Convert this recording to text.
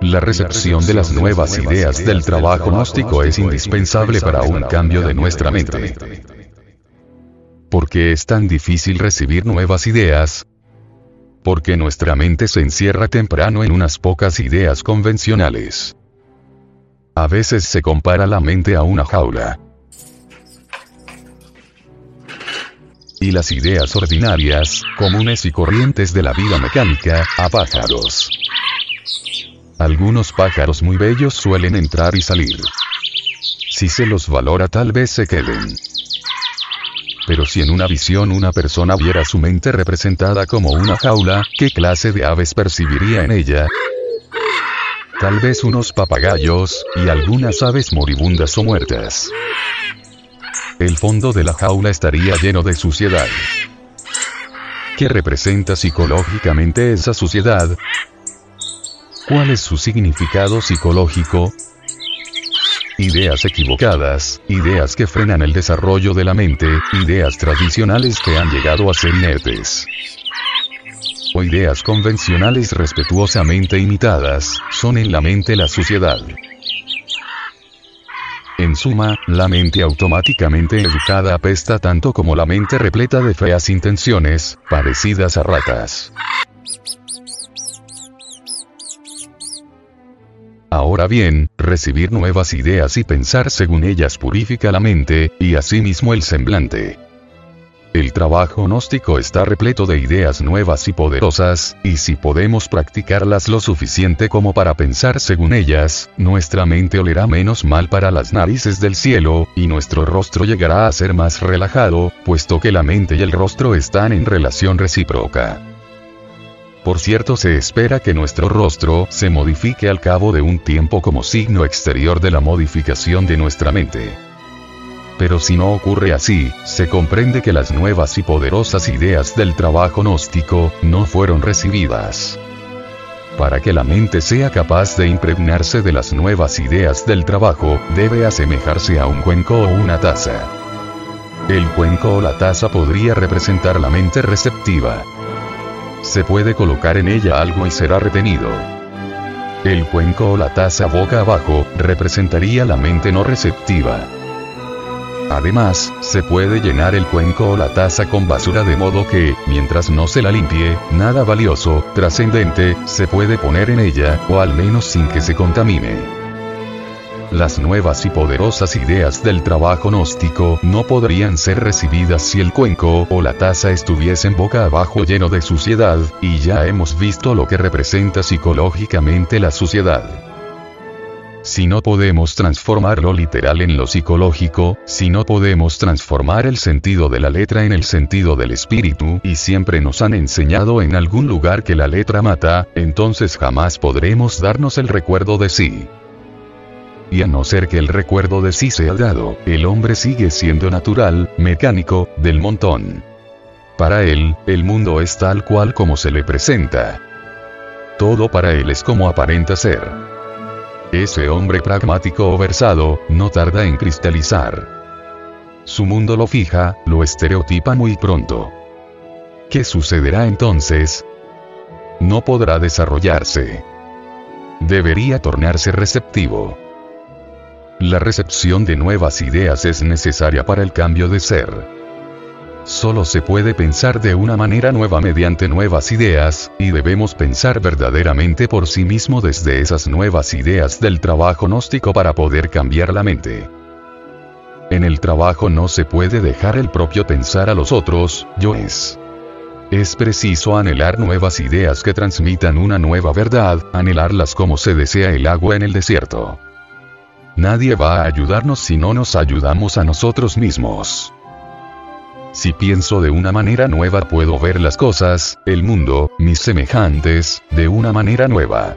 La recepción de las nuevas ideas del trabajo gnóstico es indispensable para un cambio de nuestra mente. ¿Por qué es tan difícil recibir nuevas ideas? Porque nuestra mente se encierra temprano en unas pocas ideas convencionales. A veces se compara la mente a una jaula. Y las ideas ordinarias, comunes y corrientes de la vida mecánica, a pájaros. Algunos pájaros muy bellos suelen entrar y salir. Si se los valora tal vez se queden. Pero si en una visión una persona viera su mente representada como una jaula, ¿qué clase de aves percibiría en ella? Tal vez unos papagayos, y algunas aves moribundas o muertas. El fondo de la jaula estaría lleno de suciedad. ¿Qué representa psicológicamente esa suciedad? ¿Cuál es su significado psicológico? Ideas equivocadas, ideas que frenan el desarrollo de la mente, ideas tradicionales que han llegado a ser inertes. O ideas convencionales respetuosamente imitadas, son en la mente la suciedad. En suma, la mente automáticamente educada apesta tanto como la mente repleta de feas intenciones, parecidas a ratas. Bien, recibir nuevas ideas y pensar según ellas purifica la mente, y asimismo el semblante. El trabajo gnóstico está repleto de ideas nuevas y poderosas, y si podemos practicarlas lo suficiente como para pensar según ellas, nuestra mente olerá menos mal para las narices del cielo, y nuestro rostro llegará a ser más relajado, puesto que la mente y el rostro están en relación recíproca. Por cierto, se espera que nuestro rostro se modifique al cabo de un tiempo como signo exterior de la modificación de nuestra mente. Pero si no ocurre así, se comprende que las nuevas y poderosas ideas del trabajo gnóstico no fueron recibidas. Para que la mente sea capaz de impregnarse de las nuevas ideas del trabajo, debe asemejarse a un cuenco o una taza. El cuenco o la taza podría representar la mente receptiva, se puede colocar en ella algo y será retenido. El cuenco o la taza boca abajo representaría la mente no receptiva. Además, se puede llenar el cuenco o la taza con basura de modo que, mientras no se la limpie, nada valioso, trascendente, se puede poner en ella, o al menos sin que se contamine. Las nuevas y poderosas ideas del trabajo gnóstico no podrían ser recibidas si el cuenco o la taza estuviesen boca abajo lleno de suciedad, y ya hemos visto lo que representa psicológicamente la suciedad. Si no podemos transformar lo literal en lo psicológico, si no podemos transformar el sentido de la letra en el sentido del espíritu, y siempre nos han enseñado en algún lugar que la letra mata, entonces jamás podremos darnos el recuerdo de sí y a no ser que el recuerdo de sí sea dado, el hombre sigue siendo natural, mecánico, del montón. Para él, el mundo es tal cual como se le presenta. Todo para él es como aparenta ser. Ese hombre pragmático o versado, no tarda en cristalizar. Su mundo lo fija, lo estereotipa muy pronto. ¿Qué sucederá entonces? No podrá desarrollarse. Debería tornarse receptivo. La recepción de nuevas ideas es necesaria para el cambio de ser. Solo se puede pensar de una manera nueva mediante nuevas ideas, y debemos pensar verdaderamente por sí mismo desde esas nuevas ideas del trabajo gnóstico para poder cambiar la mente. En el trabajo no se puede dejar el propio pensar a los otros, yo es. Es preciso anhelar nuevas ideas que transmitan una nueva verdad, anhelarlas como se desea el agua en el desierto. Nadie va a ayudarnos si no nos ayudamos a nosotros mismos. Si pienso de una manera nueva puedo ver las cosas, el mundo, mis semejantes, de una manera nueva.